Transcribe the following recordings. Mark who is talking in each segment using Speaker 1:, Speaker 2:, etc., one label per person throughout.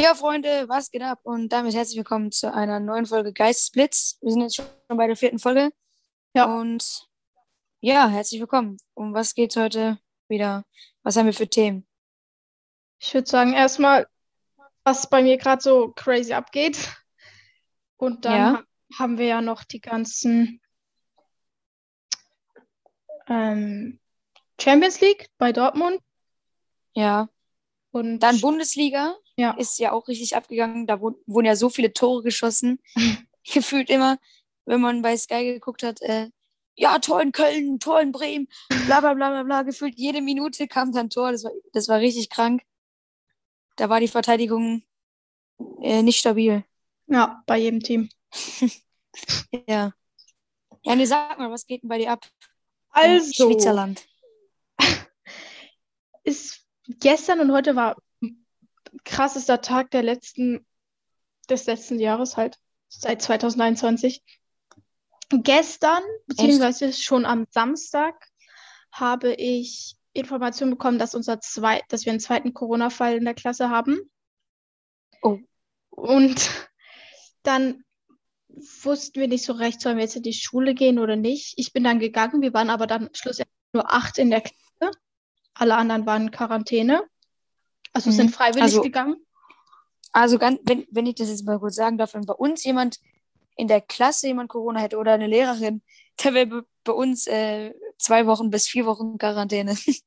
Speaker 1: Ja, Freunde, was geht ab? Und damit herzlich willkommen zu einer neuen Folge Geistesblitz. Wir sind jetzt schon bei der vierten Folge.
Speaker 2: Ja.
Speaker 1: Und ja, herzlich willkommen. Um was geht's heute wieder? Was haben wir für Themen?
Speaker 2: Ich würde sagen, erstmal, was bei mir gerade so crazy abgeht. Und dann
Speaker 1: Ja.
Speaker 2: ha haben wir ja noch die ganzen ähm, Champions League bei Dortmund.
Speaker 1: Ja.
Speaker 2: Und
Speaker 1: Dann Bundesliga
Speaker 2: ja,
Speaker 1: ist ja auch richtig abgegangen. Da wurden, ja so viele Tore geschossen. Gefühlt immer, wenn man bei Sky geguckt hat, äh, ja, Tor in Köln, Tor in Bremen, bla bla bla bla bla. Gefühlt jede Minute kam dann Tor. Das war, das war richtig krank. Da war die Verteidigung äh, nicht stabil.
Speaker 2: ja, bei jedem Team.
Speaker 1: Ja. Ja, nee, sag mal, was geht denn bei dir ab?
Speaker 2: Also,
Speaker 1: Schweizerland.
Speaker 2: ist gestern und heute war krassester Tag der letzten, des letzten Jahres halt, seit 2021. Gestern, beziehungsweise schon am Samstag, habe ich Information bekommen, dass unser zwei, dass wir einen zweiten Corona-Fall in der Klasse haben.
Speaker 1: Oh.
Speaker 2: Und dann wussten wir nicht so recht, sollen wir jetzt in die Schule gehen oder nicht. Ich bin dann gegangen, wir waren aber dann schlussendlich nur acht in der Klasse. Alle anderen waren in Quarantäne. Also
Speaker 1: Mhm.
Speaker 2: sind freiwillig
Speaker 1: Also-
Speaker 2: gegangen.
Speaker 1: Also, ganz, wenn, wenn ich das jetzt mal kurz sagen darf, wenn bei uns jemand in der Klasse jemand Corona hätte oder eine Lehrerin, der wäre bei- uns äh, zwei Wochen bis vier Wochen Quarantäne.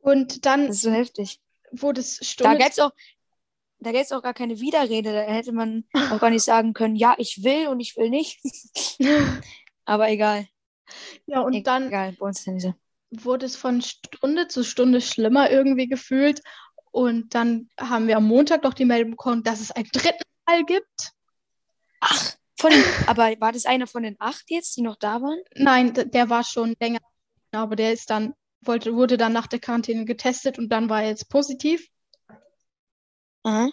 Speaker 2: Und dann
Speaker 1: Das ist so heftig.
Speaker 2: wurde es
Speaker 1: Da gäbe es auch, da gar keine Widerrede. Da hätte man auch gar nicht sagen können, ja, ich will und ich will nicht. Aber egal.
Speaker 2: Ja, und dann
Speaker 1: Egal, bei uns ist ja nicht so.
Speaker 2: Wurde es von Stunde zu Stunde schlimmer irgendwie gefühlt. Und dann haben wir am Montag noch die Meldung bekommen, dass es einen dritten Fall gibt.
Speaker 1: Ach, von den, aber war das einer von den acht jetzt, die noch da waren?
Speaker 2: Nein, der war schon länger, aber der ist dann, wollte, wurde dann nach der Quarantäne getestet und dann war er jetzt positiv.
Speaker 1: Aha.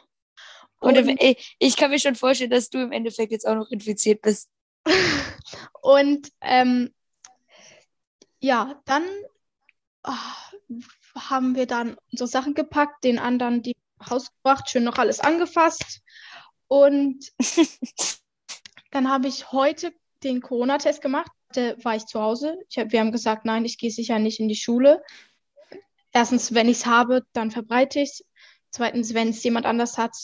Speaker 1: Und,
Speaker 2: Und,
Speaker 1: ich, ich kann mir schon vorstellen, dass du im Endeffekt jetzt auch noch infiziert bist.
Speaker 2: und ähm, ja, dann ah, haben wir dann unsere Sachen gepackt, den anderen die Haus gebracht, schön noch alles angefasst. Und dann habe ich heute den Corona-Test gemacht. Da war ich zu Hause. Ich hab, wir haben gesagt, nein, ich gehe sicher nicht in die Schule. Erstens, wenn ich es habe, dann verbreite ich es. Zweitens, wenn es jemand anders hat,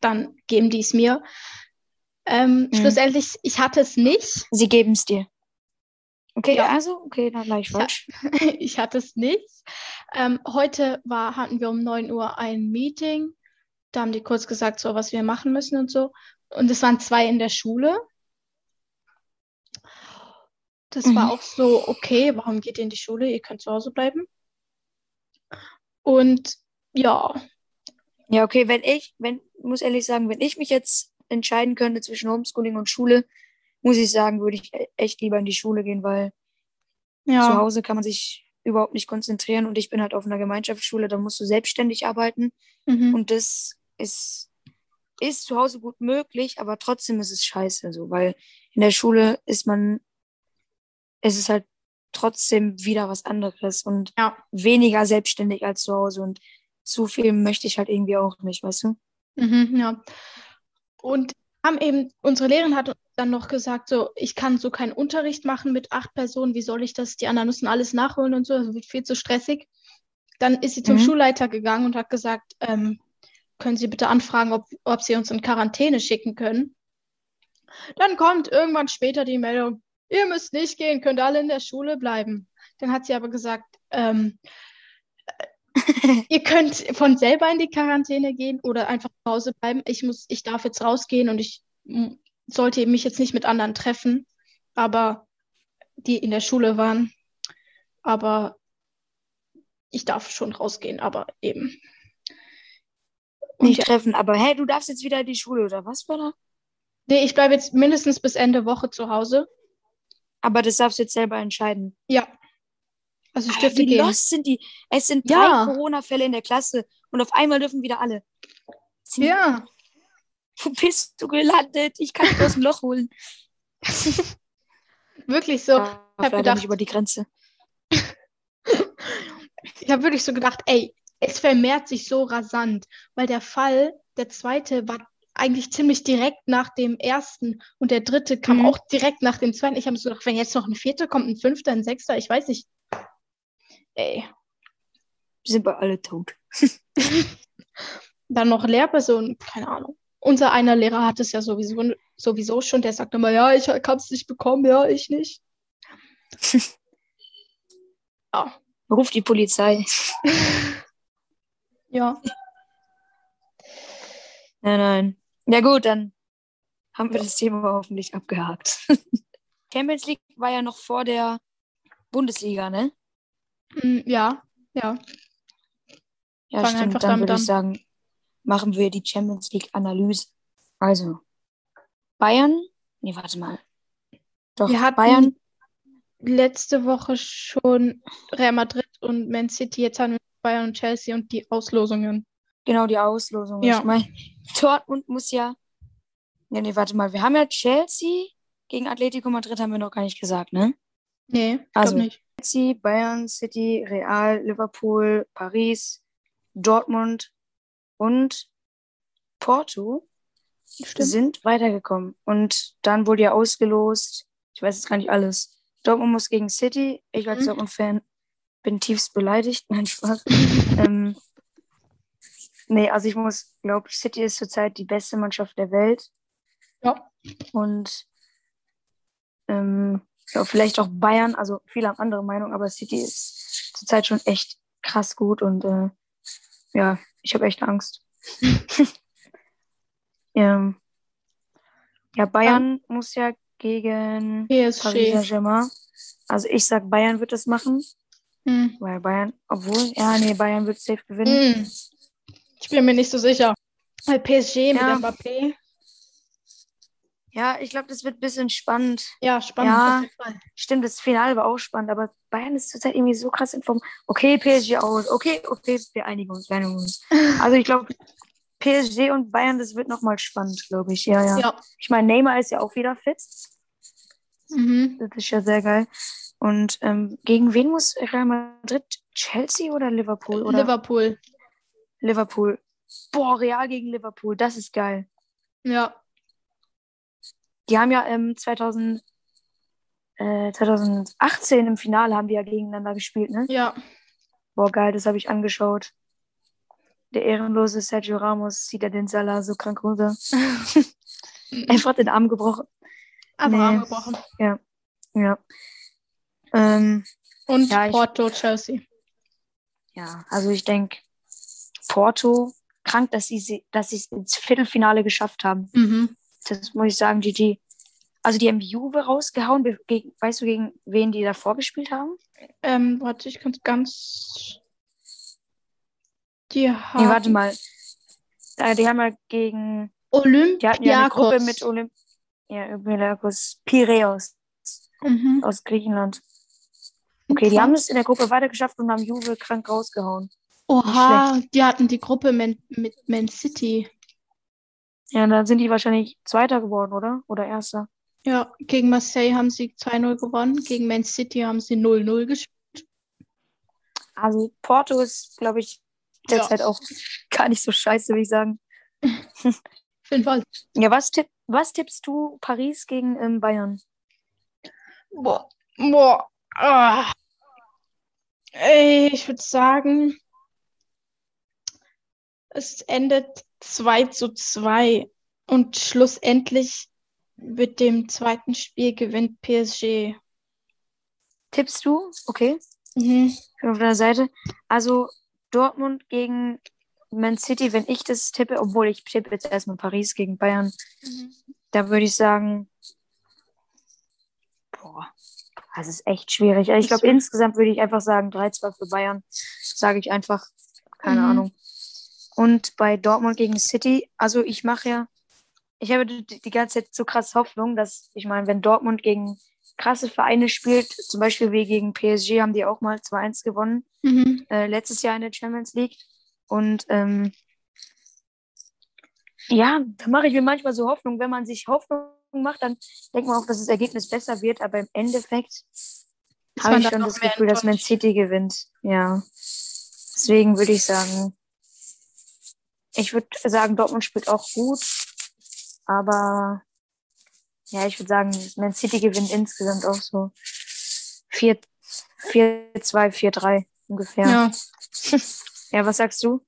Speaker 2: dann geben die es mir. Ähm,
Speaker 1: Mhm.
Speaker 2: Schlussendlich, ich hatte es nicht.
Speaker 1: Sie geben es dir. Okay,
Speaker 2: Ja.
Speaker 1: also, okay, dann gleich
Speaker 2: Ja.
Speaker 1: falsch.
Speaker 2: Ich hatte es nicht. Ähm, heute war, hatten wir um 9 Uhr ein Meeting. Da haben die kurz gesagt, so was wir machen müssen und so. Und es waren zwei in der Schule. Das
Speaker 1: Mhm.
Speaker 2: war auch so, okay, warum geht ihr in die Schule? Ihr könnt zu Hause bleiben. Und ja,
Speaker 1: Ja, okay, wenn ich, wenn, muss ehrlich sagen, wenn ich mich jetzt entscheiden könnte zwischen Homeschooling und Schule, muss ich sagen, würde ich e- echt lieber in die Schule gehen, weil zu
Speaker 2: ja,
Speaker 1: Hause kann man sich überhaupt nicht konzentrieren und ich bin halt auf einer Gemeinschaftsschule, da musst du selbstständig arbeiten
Speaker 2: mhm.
Speaker 1: und das ist, ist zu Hause gut möglich, aber trotzdem ist es scheiße, so, weil in der Schule ist man, es ist halt trotzdem wieder was anderes und
Speaker 2: Ja.
Speaker 1: weniger selbstständig als zu Hause und zu viel möchte ich halt irgendwie auch nicht, weißt du?
Speaker 2: Mhm, ja. Und haben eben, unsere Lehrerin hat dann noch gesagt, so, ich kann so keinen Unterricht machen mit acht Personen, wie soll ich das? Die anderen müssen alles nachholen und so, das wird viel zu stressig. Dann ist sie zum
Speaker 1: Mhm.
Speaker 2: Schulleiter gegangen und hat gesagt, ähm, können Sie bitte anfragen, ob, ob Sie uns in Quarantäne schicken können. Dann kommt irgendwann später die Meldung, ihr müsst nicht gehen, könnt alle in der Schule bleiben. Dann hat sie aber gesagt, ähm, Ihr könnt von selber in die Quarantäne gehen oder einfach zu Hause bleiben. Ich muss, ich darf jetzt rausgehen und ich sollte mich jetzt nicht mit anderen treffen, aber die in der Schule waren. Aber ich darf schon rausgehen, aber eben. Und
Speaker 1: Nicht
Speaker 2: ja,
Speaker 1: treffen, aber hey, du darfst jetzt wieder in die Schule, oder was war da?
Speaker 2: nee, ich bleibe jetzt mindestens bis Ende Woche zu Hause.
Speaker 1: Aber das darfst du jetzt selber entscheiden.
Speaker 2: Ja. Also ich
Speaker 1: Alter,
Speaker 2: dürfte
Speaker 1: wie
Speaker 2: gehen.
Speaker 1: lost sind die? Es sind
Speaker 2: Ja.
Speaker 1: drei Corona-Fälle in der Klasse und auf einmal dürfen wieder alle. Sind-
Speaker 2: Ja.
Speaker 1: Wo bist du gelandet? Ich kann dich aus dem Loch holen.
Speaker 2: Wirklich so.
Speaker 1: Darf
Speaker 2: hab
Speaker 1: leider
Speaker 2: gedacht-
Speaker 1: nicht über die Grenze.
Speaker 2: Ich habe wirklich so gedacht, ey, es vermehrt sich so rasant, weil der Fall, der zweite, war eigentlich ziemlich direkt nach dem ersten und der dritte kam
Speaker 1: Mhm.
Speaker 2: auch direkt nach dem zweiten. Ich habe so gedacht, wenn jetzt noch ein vierter kommt, ein fünfter, ein sechster, ich weiß nicht. Ey,
Speaker 1: Sind wir alle tot.
Speaker 2: dann noch Lehrpersonen, keine Ahnung. Unser einer Lehrer hat es ja sowieso, sowieso schon, der sagt immer, ja, ich kann es nicht bekommen, ja, ich nicht. ja.
Speaker 1: Ruf die Polizei.
Speaker 2: Ja,
Speaker 1: Nein, nein. Ja gut, dann haben wir das Thema hoffentlich abgehakt. Champions League war ja noch vor der Bundesliga, ne?
Speaker 2: Mm, ja, ja.
Speaker 1: Ja,
Speaker 2: Fang
Speaker 1: stimmt. Dann würde ich sagen, machen wir die Champions League Analyse. Also, Bayern? Nee, warte mal. Doch,
Speaker 2: Wir hatten-
Speaker 1: Bayern.
Speaker 2: Letzte Woche schon Real Madrid und Man City, jetzt haben wir Bayern und Chelsea und die Auslosungen.
Speaker 1: Genau, die Auslosung.
Speaker 2: Ja.
Speaker 1: Ich meine, Dortmund muss ja. Nee, nee, warte mal. Wir haben ja Chelsea gegen Atletico Madrid, haben wir noch gar nicht gesagt, ne?
Speaker 2: Nee,
Speaker 1: Also,
Speaker 2: nicht.
Speaker 1: Chelsea, Bayern, City, Real, Liverpool, Paris, Dortmund und Porto
Speaker 2: Stimmt.
Speaker 1: sind weitergekommen. Und dann wurde ja ausgelost. Ich weiß jetzt gar nicht alles. Dortmund muss gegen City. Ich als
Speaker 2: Mhm.
Speaker 1: Dortmund-Fan bin tiefst beleidigt. Nein, Spaß. ähm, nee, also ich muss, glaube City ist zurzeit die beste Mannschaft der Welt.
Speaker 2: Ja.
Speaker 1: Und ähm, ja, vielleicht auch Bayern, also viele haben andere Meinung, aber City ist zurzeit schon echt krass gut und äh, ja, ich habe echt Angst. ähm, ja, Bayern muss ja gegen Paris
Speaker 2: PSG.
Speaker 1: Saint-Germain. Also ich sag, Bayern wird das machen,
Speaker 2: Hm.
Speaker 1: weil Bayern, obwohl, ja, nee, Bayern wird safe gewinnen.
Speaker 2: Hm. Ich bin mir nicht so sicher. Weil PSG mit
Speaker 1: Ja.
Speaker 2: Mbappé.
Speaker 1: Ja, ich glaube, das wird ein bisschen spannend.
Speaker 2: Ja, spannend.
Speaker 1: Ja. Stimmt, das Finale war auch spannend, aber Bayern ist zurzeit irgendwie so krass in Form. Okay, PSG aus. Okay, okay, wir einigen uns, wir einigen uns. Also ich glaube, PSG und Bayern, das wird nochmal spannend, glaube ich. Ja, ja,
Speaker 2: Ja.
Speaker 1: Ich meine, Neymar ist ja auch wieder fit.
Speaker 2: Mhm.
Speaker 1: Das ist ja sehr geil. Und ähm, gegen wen muss Real Madrid? Chelsea oder Liverpool? Oder
Speaker 2: Liverpool.
Speaker 1: Liverpool. Boah, Real gegen Liverpool, das ist geil.
Speaker 2: Ja.
Speaker 1: Die haben ja ähm, 2000, äh, 2018 im Finale haben die ja gegeneinander gespielt, ne?
Speaker 2: Ja.
Speaker 1: Boah, geil, das habe ich angeschaut. Der ehrenlose Sergio Ramos zieht ja den Salah so krank runter. Einfach den Arm gebrochen.
Speaker 2: Aber
Speaker 1: Nee.
Speaker 2: gebrochen.
Speaker 1: Ja. Ähm,
Speaker 2: Und
Speaker 1: Ja, ich-
Speaker 2: Porto, Chelsea.
Speaker 1: ja, also ich denke, Porto, krank, dass sie sie- dass sie es ins Viertelfinale geschafft haben.
Speaker 2: Mhm.
Speaker 1: Das muss ich sagen, GG. Also die haben Juve rausgehauen. Gegen, weißt du, gegen wen die davor gespielt haben?
Speaker 2: Ähm, warte, ich kann es ganz. Die
Speaker 1: Nee,
Speaker 2: haben
Speaker 1: warte mal. Die haben ja gegen
Speaker 2: Olympiakos.
Speaker 1: Die hatten ja eine Gruppe mit Olymp ja, Olympiakos Piräus
Speaker 2: Mhm.
Speaker 1: aus Griechenland. Okay, die haben es in der Gruppe weitergeschafft und haben Juve krank rausgehauen.
Speaker 2: Oha, die hatten die Gruppe mit Man City.
Speaker 1: Ja, dann sind die wahrscheinlich Zweiter geworden, oder? Oder Erster.
Speaker 2: Ja, gegen Marseille haben sie 2-0 gewonnen. Gegen Man City haben sie 0-0 gespielt.
Speaker 1: Also Porto ist, glaube ich,
Speaker 2: Ja.
Speaker 1: derzeit auch gar nicht so scheiße, würde ich sagen.
Speaker 2: Auf jeden Fall.
Speaker 1: Ja, was, tipp, was tippst du Paris gegen ähm, Bayern?
Speaker 2: Boah. Boah. Ah. Ich würde sagen, es endet 2 zu 2. Und schlussendlich mit dem zweiten Spiel gewinnt PSG.
Speaker 1: Tippst du? Okay,
Speaker 2: Mhm.
Speaker 1: ich bin auf deiner Seite. Also Dortmund gegen Man City, wenn ich das tippe, obwohl ich tippe jetzt erstmal Paris gegen Bayern, Da würde ich sagen, boah, das ist echt schwierig. Ich glaube, insgesamt würde ich einfach sagen, 3-2 für Bayern. Sage ich einfach. Keine
Speaker 2: Mhm.
Speaker 1: Ahnung. Und bei Dortmund gegen City, also ich mache ja, ich habe die, ganze Zeit so krass Hoffnung, dass, ich meine, wenn Dortmund gegen krasse Vereine spielt, zum Beispiel wie gegen PSG, haben die auch mal 2-1 gewonnen
Speaker 2: Mhm.
Speaker 1: äh, letztes Jahr in der Champions League. Und ähm, ja, da mache ich mir manchmal so Hoffnung. Wenn man sich Hoffnung macht, dann denkt man auch, dass das Ergebnis besser wird. Aber im Endeffekt habe ich schon das Gefühl, dass Man. City gewinnt. Ja. Deswegen würde ich sagen, ich würde sagen, Dortmund spielt auch gut, aber ja, ich würde sagen, Man City gewinnt insgesamt auch so 4, 4 2, 4, 3 ungefähr.
Speaker 2: Ja.
Speaker 1: Ja, was sagst du?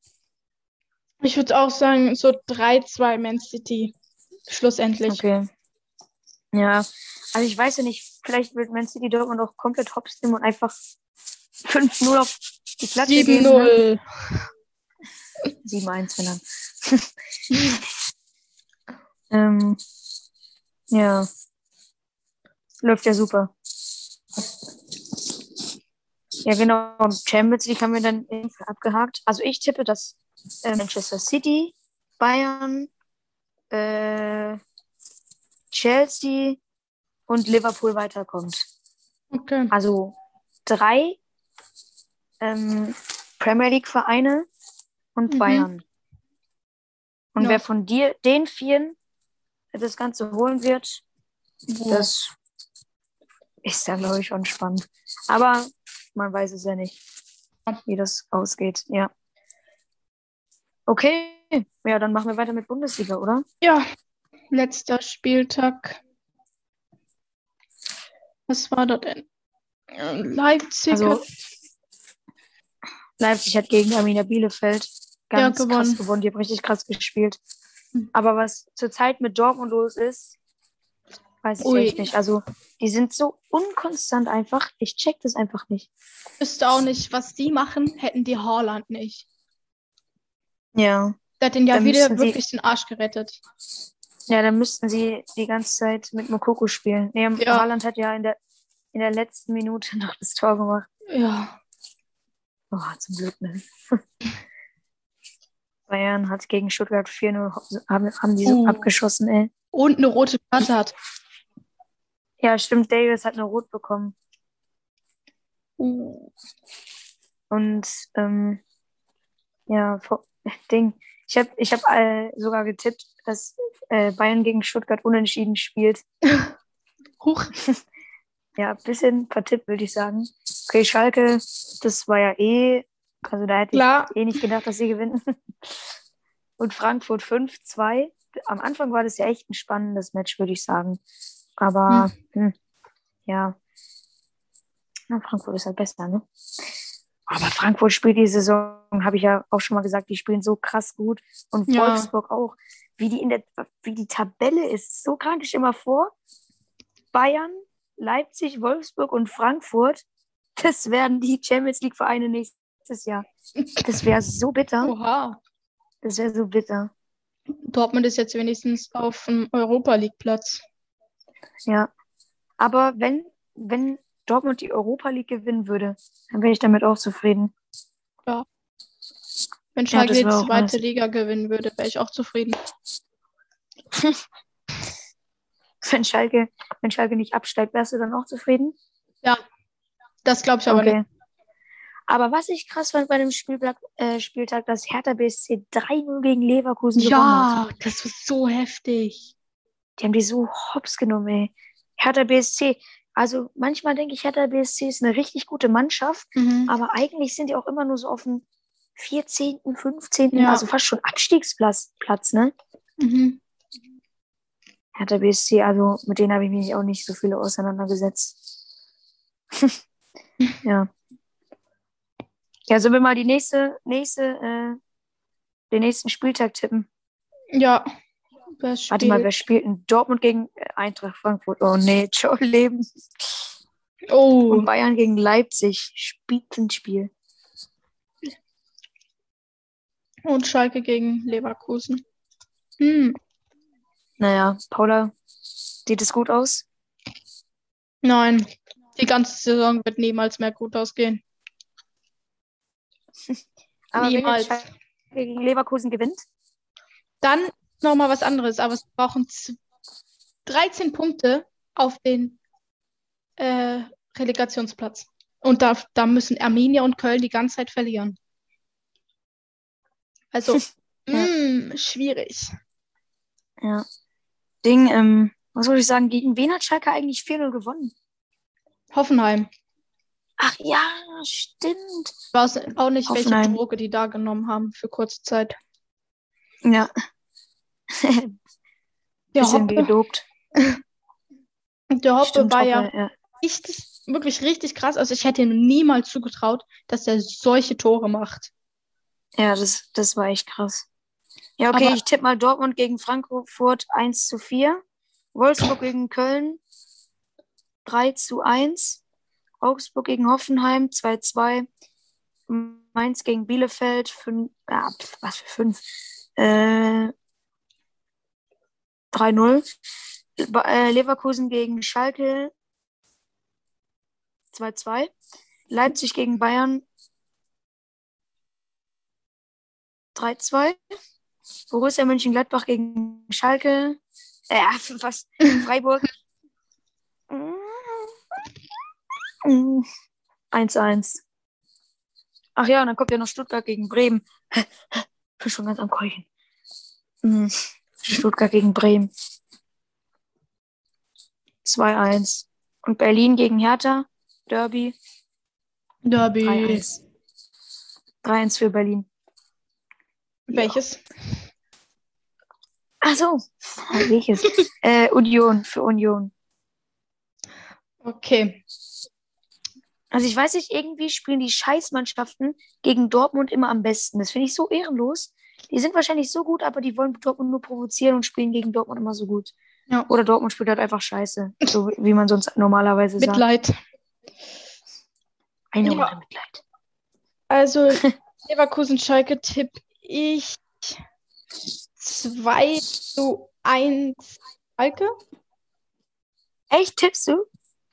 Speaker 2: Ich würde auch sagen, so 3-2 Man City. Schlussendlich.
Speaker 1: Okay. Ja, also ich weiß ja nicht, vielleicht wird Man City Dortmund auch komplett hops nehmen und einfach 5-0 auf die. Ne?
Speaker 2: 7-0.
Speaker 1: 7-1, wenn dann. ähm, ja. Läuft ja super. Ja, genau. Und Champions League haben wir dann abgehakt. Also ich tippe, dass äh, Manchester City, Bayern, äh, Chelsea und Liverpool weiterkommt.
Speaker 2: Okay.
Speaker 1: Also drei ähm, Premier League-Vereine und
Speaker 2: Mhm.
Speaker 1: Bayern. Und
Speaker 2: Ja.
Speaker 1: wer von dir, den vieren, das Ganze holen wird,
Speaker 2: Boah.
Speaker 1: das ist dann, glaube ich, schon spannend. Aber man weiß es ja nicht, wie das ausgeht. Ja. Okay. Ja, dann machen wir weiter mit Bundesliga, oder?
Speaker 2: Ja, letzter Spieltag. Was war da denn? Leipzig
Speaker 1: Also, Leipzig hat gegen Arminia Bielefeld
Speaker 2: Ja,
Speaker 1: ganz
Speaker 2: gewonnen.
Speaker 1: krass gewonnen. Die haben richtig krass gespielt.
Speaker 2: Hm.
Speaker 1: Aber was zurzeit mit Dortmund los ist, weiß ich
Speaker 2: Ui.
Speaker 1: echt nicht. Also, die sind so unkonstant einfach. Ich check das einfach nicht.
Speaker 2: wüsste auch nicht, was die machen, hätten die Haaland nicht.
Speaker 1: Ja.
Speaker 2: Der hat den ja
Speaker 1: Dann
Speaker 2: wieder
Speaker 1: müssen sie-
Speaker 2: wirklich den Arsch gerettet.
Speaker 1: Ja, dann müssten sie die ganze Zeit mit Mokoko spielen. Nee,
Speaker 2: Ja.
Speaker 1: Haaland hat ja in der, in der letzten Minute noch das Tor gemacht.
Speaker 2: Ja.
Speaker 1: Oh, zum Glück, ne? Bayern hat gegen Stuttgart 4-0 ho- haben, haben die so
Speaker 2: Oh.
Speaker 1: abgeschossen, ey.
Speaker 2: Und eine rote Karte hat.
Speaker 1: Ja, stimmt, Davis hat eine Rot bekommen.
Speaker 2: Uh.
Speaker 1: Und ähm, ja, vor, Ding. Ich habe ich hab, äh, sogar getippt, dass äh, Bayern gegen Stuttgart unentschieden spielt.
Speaker 2: Huch.
Speaker 1: Ja, ein bisschen vertippt, würde ich sagen. Okay, Schalke, das war ja eh, also da hätte
Speaker 2: Klar.
Speaker 1: ich eh nicht gedacht, dass sie gewinnen. Und Frankfurt 5-2. Am Anfang war das ja echt ein spannendes Match, würde ich sagen. Aber hm, ja, Na, Frankfurt ist halt besser, ne? Aber Frankfurt spielt die Saison, habe ich ja auch schon mal gesagt, die spielen so krass gut. Und
Speaker 2: Ja.
Speaker 1: Wolfsburg auch. Wie die, in der, wie die Tabelle ist, so krank. Ich immer vor. Bayern, Leipzig, Wolfsburg und Frankfurt, das werden die Champions League-Vereine nächstes Jahr. Das wäre so bitter.
Speaker 2: Oha.
Speaker 1: Das wäre so bitter.
Speaker 2: Dortmund ist jetzt wenigstens auf dem Europa League Platz.
Speaker 1: Ja. Aber wenn, wenn Dortmund die Europa League gewinnen würde, dann wäre ich damit auch zufrieden.
Speaker 2: Wenn
Speaker 1: Ja,
Speaker 2: Schalke
Speaker 1: das
Speaker 2: die zweite
Speaker 1: nice.
Speaker 2: Liga gewinnen würde, wäre ich auch zufrieden.
Speaker 1: Wenn Schalke, wenn Schalke nicht absteigt, wärst du dann auch zufrieden?
Speaker 2: Das glaube ich aber nicht.
Speaker 1: Aber was ich krass fand bei dem Spieltag, äh, Spieltag dass Hertha BSC 3-0 gegen Leverkusen gewonnen hat.
Speaker 2: Ja, das war so heftig.
Speaker 1: Die haben die so hops genommen, ey. Hertha BSC. Also manchmal denke ich, Hertha BSC ist eine richtig gute Mannschaft,
Speaker 2: Mhm.
Speaker 1: aber eigentlich sind die auch immer nur so auf dem 14., 15.,
Speaker 2: Ja.
Speaker 1: also fast schon Abstiegsplatz, Platz, ne?
Speaker 2: Mhm.
Speaker 1: Hertha BSC, also mit denen habe ich mich auch nicht so viele auseinandergesetzt. ja. Ja, sollen wir mal die nächste, nächste, äh, den nächsten Spieltag tippen?
Speaker 2: Ja.
Speaker 1: Warte mal, wer spielt denn Dortmund gegen Eintracht Frankfurt? Oh nee, ciao Leben.
Speaker 2: Oh,
Speaker 1: Und Bayern gegen Leipzig. Spitzenspiel.
Speaker 2: und Schalke gegen Leverkusen. Hm.
Speaker 1: Naja, Paula, sieht es gut aus?
Speaker 2: Nein, die ganze Saison wird niemals mehr gut ausgehen.
Speaker 1: Aber wenn
Speaker 2: Niemals.
Speaker 1: Schalke gegen Leverkusen gewinnt,
Speaker 2: Dann nochmal was anderes, aber es brauchen z- 13 Punkte auf den äh, Relegationsplatz. Und da, da müssen Arminia und Köln die ganze Zeit verlieren. Also, mh, schwierig.
Speaker 1: ja. Ding, ähm, was soll ich sagen, gegen wen hat Schalke eigentlich 4-0 gewonnen?
Speaker 2: Hoffenheim.
Speaker 1: Ach ja, stimmt.
Speaker 2: Ich weiß auch nicht, welche. Droge die da genommen haben für kurze Zeit.
Speaker 1: Ja.
Speaker 2: Der
Speaker 1: Bisschen
Speaker 2: Hoppe,
Speaker 1: gedopt.
Speaker 2: der Hoppe
Speaker 1: Stimmt,
Speaker 2: war ja
Speaker 1: Hoppe, ja.
Speaker 2: richtig, wirklich richtig krass. Also ich hätte ihm niemals zugetraut, dass er solche Tore macht.
Speaker 1: Ja, das, das war echt krass. Ja, okay,
Speaker 2: Aber-
Speaker 1: ich tippe mal Dortmund gegen Frankfurt 1 zu 4. Wolfsburg gegen Köln 3 zu 1. Augsburg gegen Hoffenheim 2 zu 2. Mainz gegen Bielefeld 5. Ah, pf, was für 5? Äh, 3-0. Ba- äh, Leverkusen gegen Schalke 2-2. Leipzig gegen Bayern 3-2. Borussia Mönchengladbach gegen Schalke. Äh, was? Freiburg. 1-1. Ach ja, und dann kommt ja noch Stuttgart gegen Bremen. Ich bin schon ganz am Keuchen. Mm, Stuttgart gegen Bremen. 2-1. Und Berlin gegen Hertha. Derby.
Speaker 2: Derby.
Speaker 1: 3-1. 3-1 für Berlin.
Speaker 2: Welches?
Speaker 1: Ach so. Welches? äh, Union für Union.
Speaker 2: Okay.
Speaker 1: Also ich weiß nicht, irgendwie spielen die Scheißmannschaften gegen Dortmund immer am besten. Das finde ich so ehrenlos. Die sind wahrscheinlich so gut, aber die wollen Dortmund nur provozieren und spielen gegen Dortmund immer so gut.
Speaker 2: Ja.
Speaker 1: Oder Dortmund spielt halt einfach scheiße. So wie man sonst normalerweise sagt.
Speaker 2: Mitleid.
Speaker 1: Eine
Speaker 2: Ja.
Speaker 1: Runde Mitleid.
Speaker 2: Also Leverkusen Schalke tipp ich 2 zu 1 Schalke.
Speaker 1: Echt, tippst du?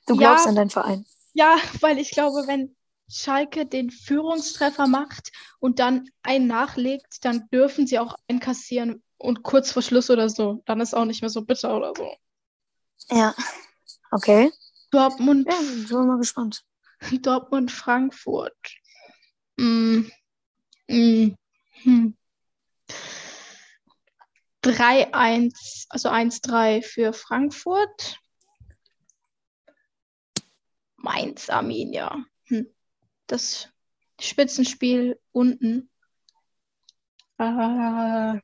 Speaker 1: Du
Speaker 2: Ja.
Speaker 1: glaubst an deinen Verein.
Speaker 2: Ja, weil ich glaube, wenn Schalke den Führungstreffer macht und dann einen nachlegt, dann dürfen sie auch einkassieren und kurz vor Schluss oder so. Dann ist auch nicht mehr so bitter oder so.
Speaker 1: Ja. Okay.
Speaker 2: Dortmund,
Speaker 1: Ja, sind wir mal gespannt.
Speaker 2: Dortmund, Frankfurt. Mm. Mm. Hm. 3-1, also 1-3 für Frankfurt. Mainz, Arminia. Hm. Das Spitzenspiel unten. Äh,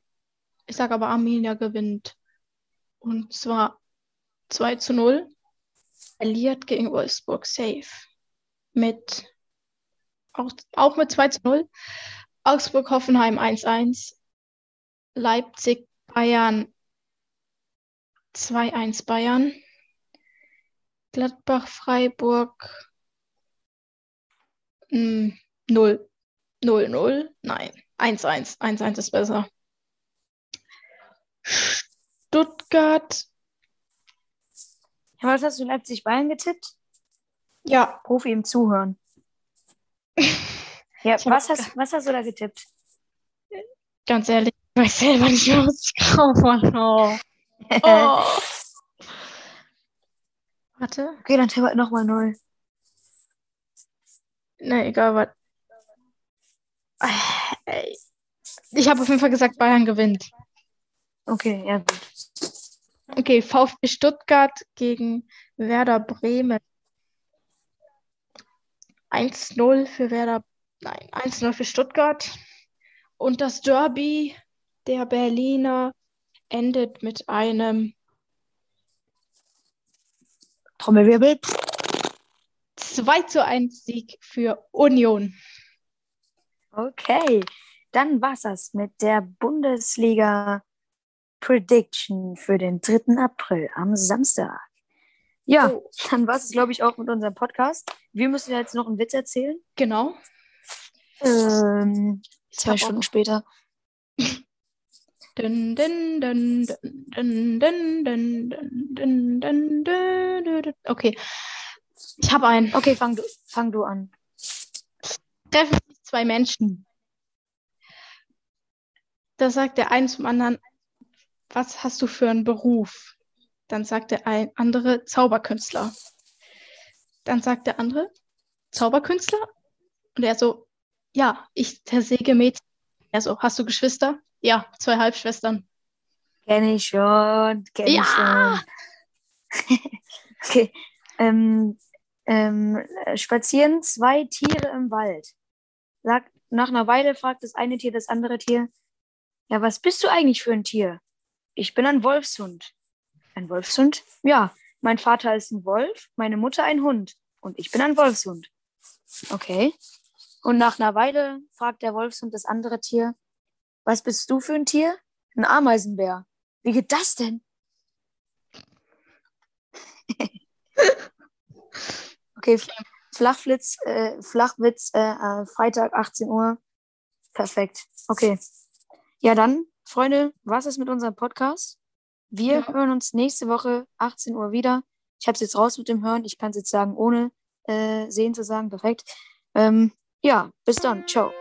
Speaker 2: ich sage aber, Arminia gewinnt. Und zwar 2 zu 0. Verliert gegen Wolfsburg safe. Mit auch, auch mit 2 zu 0. Augsburg, Hoffenheim 1-1. Leipzig, Bayern 2-1 Bayern. Gladbach, Freiburg mm, 0. 0-0. Nein. 1-1. 1-1 ist besser. Stuttgart.
Speaker 1: Ja, was hast du Leipzig-Bayern getippt?
Speaker 2: Ja,
Speaker 1: Profi im Zuhören. Ja, was hast, was hast du da getippt?
Speaker 2: ganz ehrlich, ich weiß selber nicht was ich habe. Oh. Oh. Warte.
Speaker 1: Okay, dann tippe nochmal neu.
Speaker 2: Ne, egal, was. Ey. Ich habe auf jeden Fall gesagt, Bayern gewinnt.
Speaker 1: Okay, ja gut.
Speaker 2: Okay, VfB Stuttgart gegen Werder Bremen. 1-0 für Werder. Nein, 1-0 für Stuttgart. Und das Derby der Berliner endet mit einem
Speaker 1: Trommelwirbel.
Speaker 2: 2 zu 1 Sieg für Union.
Speaker 1: Okay, dann war's das mit der Bundesliga Prediction für den 3. April am Samstag. Ja,
Speaker 2: Oh,
Speaker 1: dann war's es, glaube ich, auch mit unserem Podcast. Wir müssen ja jetzt noch einen Witz erzählen.
Speaker 2: genau.
Speaker 1: Ähm, zwei Stunden
Speaker 2: auch-
Speaker 1: später.
Speaker 2: Okay, ich habe einen.
Speaker 1: Okay, fang du, fang du an.
Speaker 2: treffen sich zwei Menschen. Da sagt der eine zum anderen, was hast du für einen Beruf? Dann sagt der ein andere Zauberkünstler. Dann sagt der andere Zauberkünstler? Und er so, ja, ich zersäge Mädchen. Er so, hast du Geschwister? Ja, zwei Halbschwestern.
Speaker 1: Kenn ich schon, kenn ich
Speaker 2: Ja!
Speaker 1: schon. okay, ähm, Ähm, äh, spazieren zwei Tiere im Wald. Sag, nach einer Weile fragt das eine Tier das andere Tier, ja, was bist du eigentlich für ein Tier? Ich bin ein Wolfshund. Ein Wolfshund? Ja, mein Vater ist ein Wolf, meine Mutter ein Hund und ich bin ein Wolfshund. Okay. Und nach einer Weile fragt der Wolfshund das andere Tier, was bist du für ein Tier? Ein Ameisenbär. Wie geht das denn? okay, Flachwitz, äh, Flachwitz, äh, äh, Freitag 18 Uhr. Perfekt. Okay. Ja, dann, Freunde, was ist mit unserem Podcast? Wir ja. hören uns nächste Woche 18 Uhr wieder. Ich habe es jetzt raus mit dem Hören. Ich kann es jetzt sagen, ohne äh, sehen zu sagen. Perfekt. Ähm, ja, bis dann. Ciao.